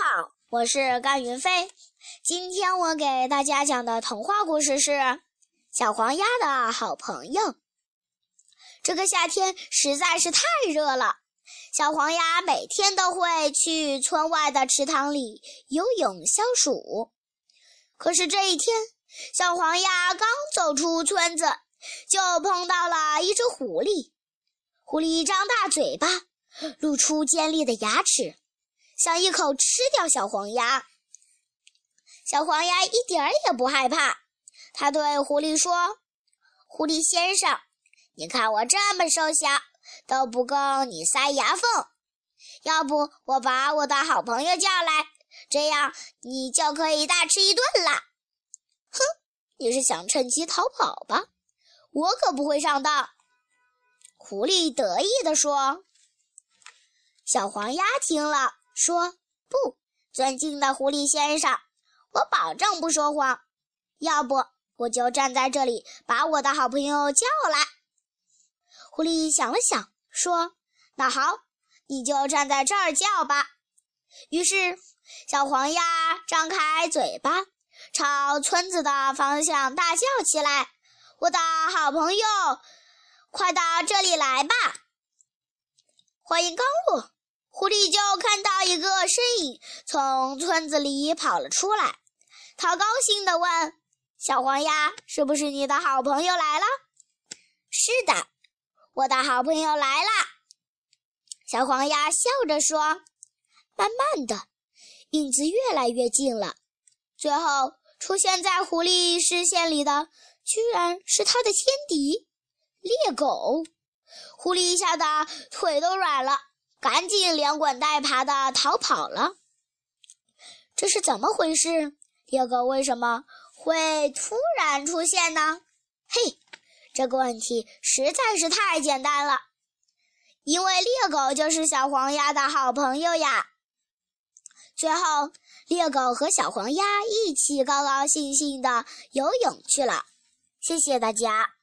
好，我是甘云飞。今天我给大家讲的童话故事是《小黄鸭的好朋友》。这个夏天实在是太热了，小黄鸭每天都会去村外的池塘里游泳消暑。可是这一天，小黄鸭刚走出村子，就碰到了一只狐狸。狐狸张大嘴巴，露出尖利的牙齿。想一口吃掉小黄鸭，小黄鸭一点儿也不害怕。他对狐狸说：“狐狸先生，你看我这么瘦小，都不够你塞牙缝。要不我把我的好朋友叫来，这样你就可以大吃一顿了。”哼，你是想趁机逃跑吧？我可不会上当。”狐狸得意地说。小黄鸭听了。说不，尊敬的狐狸先生，我保证不说谎。要不，我就站在这里，把我的好朋友叫来。狐狸想了想，说：“那好，你就站在这儿叫吧。”于是，小黄鸭张开嘴巴，朝村子的方向大叫起来：“我的好朋友，快到这里来吧！欢迎光顾。”狐狸就看到一个身影从村子里跑了出来，他高兴地问：“小黄鸭，是不是你的好朋友来了？”“是的，我的好朋友来了。”小黄鸭笑着说。慢慢的，影子越来越近了，最后出现在狐狸视线里的，居然是他的天敌——猎狗。狐狸吓得腿都软了。赶紧连滚带爬的逃跑了。这是怎么回事？猎狗为什么会突然出现呢？嘿，这个问题实在是太简单了，因为猎狗就是小黄鸭的好朋友呀。最后，猎狗和小黄鸭一起高高兴兴的游泳去了。谢谢大家。